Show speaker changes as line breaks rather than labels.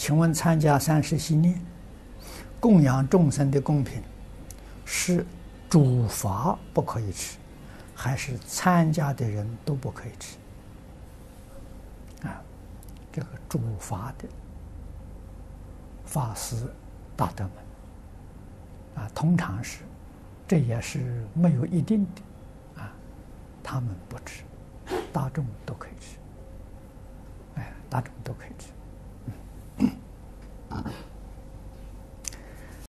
请问参加三世系念，供养众生的供品，是主罚不可以吃，还是参加的人都不可以吃？啊，这个主罚的法师大德们，啊，通常是，这也是没有一定的，啊，他们不吃，大众都可以吃，哎，大众都可以吃。